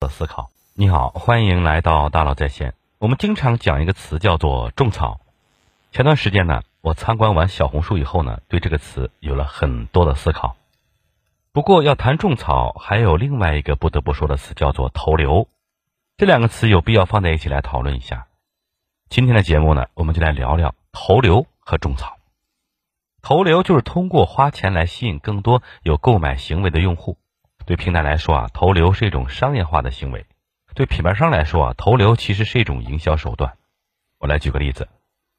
的思考。你好，欢迎来到大佬在线。我们经常讲一个词叫做种草。前段时间呢，我参观完小红书以后呢，对这个词有了很多的思考。不过要谈种草，还有另外一个不得不说的词叫做投流。这两个词有必要放在一起来讨论一下。今天的节目呢，我们就来聊聊投流和种草。投流就是通过花钱来吸引更多有购买行为的用户。对平台来说啊，投流是一种商业化的行为；对品牌商来说啊，投流其实是一种营销手段。我来举个例子：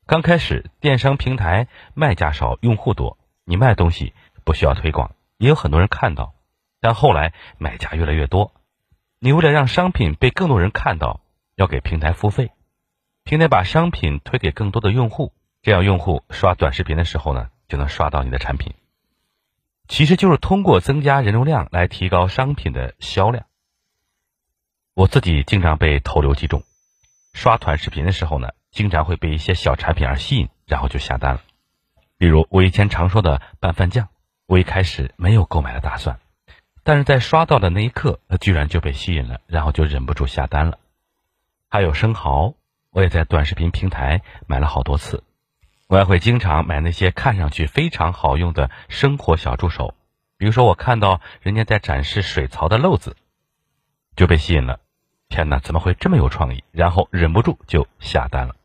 刚开始电商平台卖家少，用户多，你卖东西不需要推广，也有很多人看到；但后来买家越来越多，你为了让商品被更多人看到，要给平台付费，平台把商品推给更多的用户，这样用户刷短视频的时候呢，就能刷到你的产品。其实就是通过增加人流量来提高商品的销量。我自己经常被投流击中，刷短视频的时候呢，经常会被一些小产品而吸引，然后就下单了。比如我以前常说的拌饭酱，我一开始没有购买的打算，但是在刷到的那一刻，居然就被吸引了，然后就忍不住下单了。还有生蚝，我也在短视频平台买了好多次。我还会经常买那些看上去非常好用的生活小助手，比如说我看到人家在展示水槽的漏子，就被吸引了。天哪，怎么会这么有创意？然后忍不住就下单了，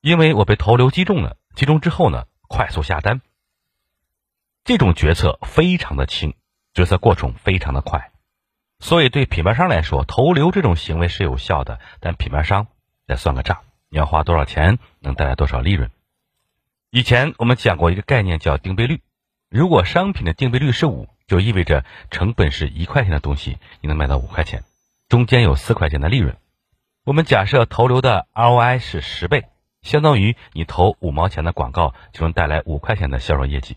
因为我被投流击中了。击中之后呢，快速下单。这种决策非常的轻，决策过程非常的快，所以对品牌商来说，投流这种行为是有效的。但品牌商得算个账，你要花多少钱，能带来多少利润？以前我们讲过一个概念叫定倍率，如果商品的定倍率是五，就意味着成本是一块钱的东西，你能卖到五块钱，中间有四块钱的利润。我们假设投流的 ROI 是十倍，相当于你投五毛钱的广告就能带来五块钱的销售业绩。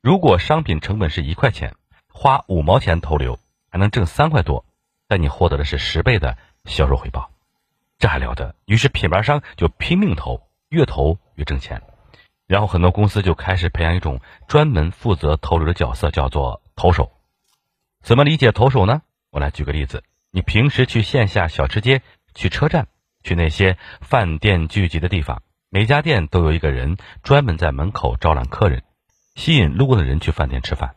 如果商品成本是一块钱，花五毛钱投流还能挣三块多，但你获得的是十倍的销售回报，这还了得？于是品牌商就拼命投，越投越挣钱。然后很多公司就开始培养一种专门负责投流的角色，叫做投手。怎么理解投手呢？我来举个例子：你平时去线下小吃街、去车站、去那些饭店聚集的地方，每家店都有一个人专门在门口招揽客人，吸引路过的人去饭店吃饭。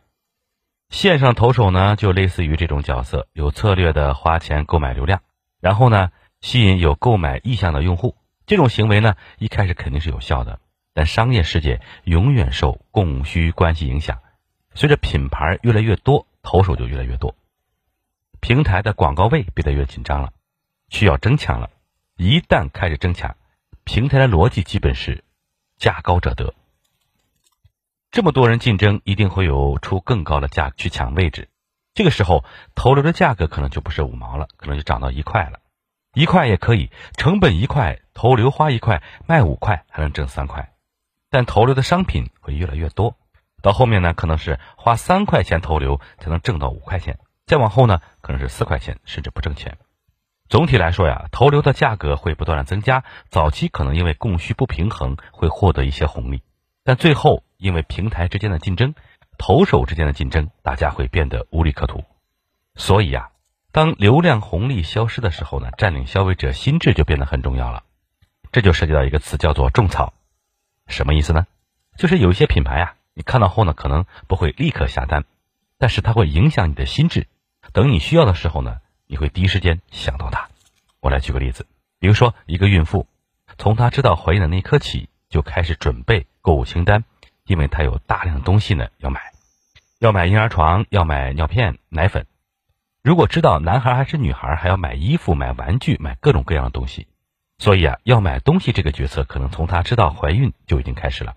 线上投手呢，就类似于这种角色，有策略的花钱购买流量，然后呢，吸引有购买意向的用户。这种行为呢，一开始肯定是有效的。但商业世界永远受供需关系影响，随着品牌越来越多，投手就越来越多，平台的广告位变得越紧张了，需要争抢了。一旦开始争抢，平台的逻辑基本是价高者得。这么多人竞争，一定会有出更高的价去抢位置。这个时候，投流的价格可能就不是五毛了，可能就涨到一块了。一块也可以，成本一块，投流花一块，卖五块还能挣三块。但投流的商品会越来越多，到后面呢，可能是花三块钱投流才能挣到五块钱，再往后呢，可能是四块钱，甚至不挣钱。总体来说呀，投流的价格会不断的增加，早期可能因为供需不平衡会获得一些红利，但最后因为平台之间的竞争，投手之间的竞争，大家会变得无利可图。所以呀，当流量红利消失的时候呢，占领消费者心智就变得很重要了。这就涉及到一个词，叫做种草。什么意思呢？就是有一些品牌啊，你看到后呢，可能不会立刻下单，但是它会影响你的心智。等你需要的时候呢，你会第一时间想到它。我来举个例子，比如说一个孕妇，从她知道怀孕的那一刻起，就开始准备购物清单，因为她有大量的东西呢要买，要买婴儿床，要买尿片、奶粉。如果知道男孩还是女孩，还要买衣服、买玩具、买各种各样的东西。所以啊，要买东西这个决策可能从她知道怀孕就已经开始了，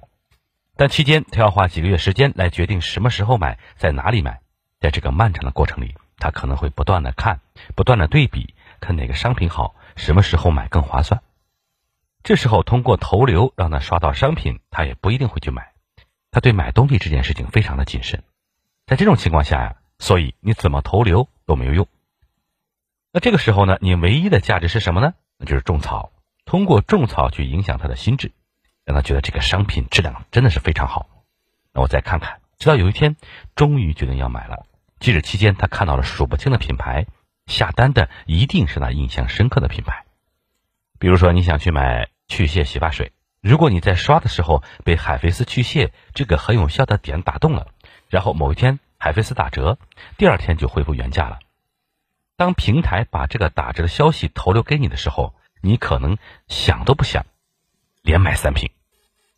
但期间她要花几个月时间来决定什么时候买，在哪里买。在这个漫长的过程里，她可能会不断的看，不断的对比，看哪个商品好，什么时候买更划算。这时候通过投流让她刷到商品，她也不一定会去买。她对买东西这件事情非常的谨慎。在这种情况下呀，所以你怎么投流都没有用。那这个时候呢，你唯一的价值是什么呢？那就是种草。通过种草去影响他的心智，让他觉得这个商品质量真的是非常好。那我再看看，直到有一天，终于决定要买了。即使期间他看到了数不清的品牌，下单的一定是那印象深刻的品牌。比如说，你想去买去屑洗发水，如果你在刷的时候被海飞丝去屑这个很有效的点打动了，然后某一天海飞丝打折，第二天就恢复原价了。当平台把这个打折的消息投流给你的时候，你可能想都不想，连买三瓶。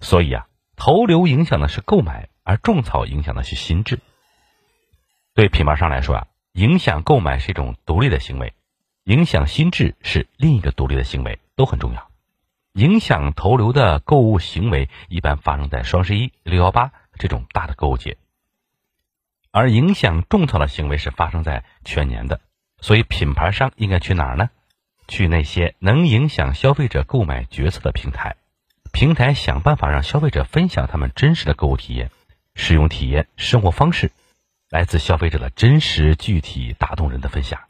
所以啊，投流影响的是购买，而种草影响的是心智。对品牌商来说啊，影响购买是一种独立的行为，影响心智是另一个独立的行为，都很重要。影响投流的购物行为一般发生在双十一、六幺八这种大的购物节，而影响种草的行为是发生在全年的。所以，品牌商应该去哪儿呢？去那些能影响消费者购买决策的平台。平台想办法让消费者分享他们真实的购物体验、使用体验、生活方式，来自消费者的真实、具体、打动人的分享，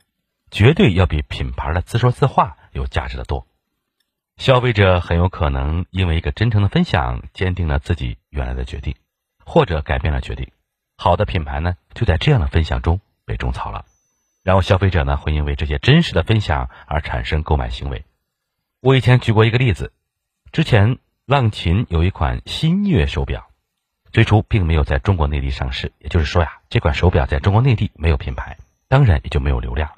绝对要比品牌的自说自话有价值的多。消费者很有可能因为一个真诚的分享，坚定了自己原来的决定，或者改变了决定。好的品牌呢，就在这样的分享中被种草了。然后消费者呢会因为这些真实的分享而产生购买行为。我以前举过一个例子，之前浪琴有一款新月手表，最初并没有在中国内地上市，也就是说呀，这款手表在中国内地没有品牌，当然也就没有流量。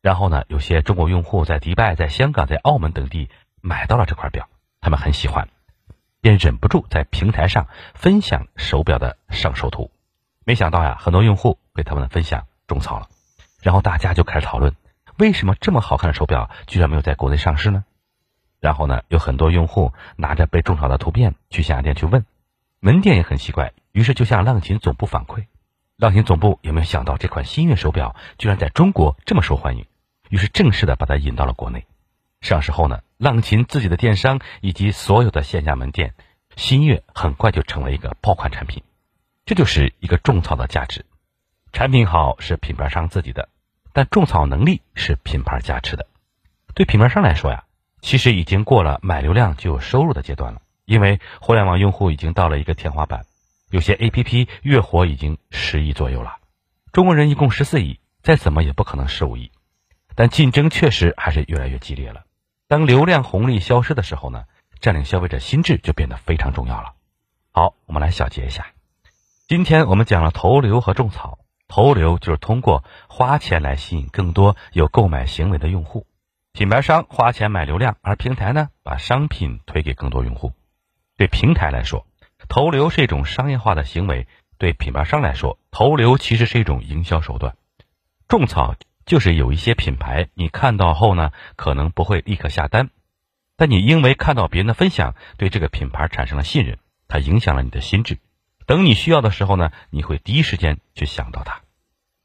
然后呢，有些中国用户在迪拜、在香港、在澳门等地买到了这块表，他们很喜欢，便忍不住在平台上分享手表的上手图。没想到呀，很多用户被他们的分享种草了。然后大家就开始讨论，为什么这么好看的手表居然没有在国内上市呢？然后呢，有很多用户拿着被种草的图片去线下店去问，门店也很奇怪，于是就向浪琴总部反馈。浪琴总部有没有想到这款新月手表居然在中国这么受欢迎？于是正式的把它引到了国内。上市后呢，浪琴自己的电商以及所有的线下门店，新月很快就成为一个爆款产品。这就是一个种草的价值。产品好是品牌商自己的，但种草能力是品牌加持的。对品牌商来说呀，其实已经过了买流量就有收入的阶段了，因为互联网用户已经到了一个天花板，有些 APP 月活已经十亿左右了。中国人一共十四亿，再怎么也不可能十五亿，但竞争确实还是越来越激烈了。当流量红利消失的时候呢，占领消费者心智就变得非常重要了。好，我们来小结一下，今天我们讲了投流和种草。投流就是通过花钱来吸引更多有购买行为的用户，品牌商花钱买流量，而平台呢把商品推给更多用户。对平台来说，投流是一种商业化的行为；对品牌商来说，投流其实是一种营销手段。种草就是有一些品牌，你看到后呢，可能不会立刻下单，但你因为看到别人的分享，对这个品牌产生了信任，它影响了你的心智。等你需要的时候呢，你会第一时间去想到它。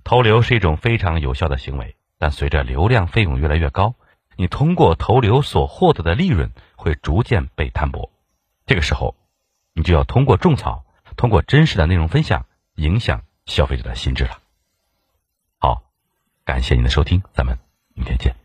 投流是一种非常有效的行为，但随着流量费用越来越高，你通过投流所获得的利润会逐渐被摊薄。这个时候，你就要通过种草，通过真实的内容分享，影响消费者的心智了。好，感谢您的收听，咱们明天见。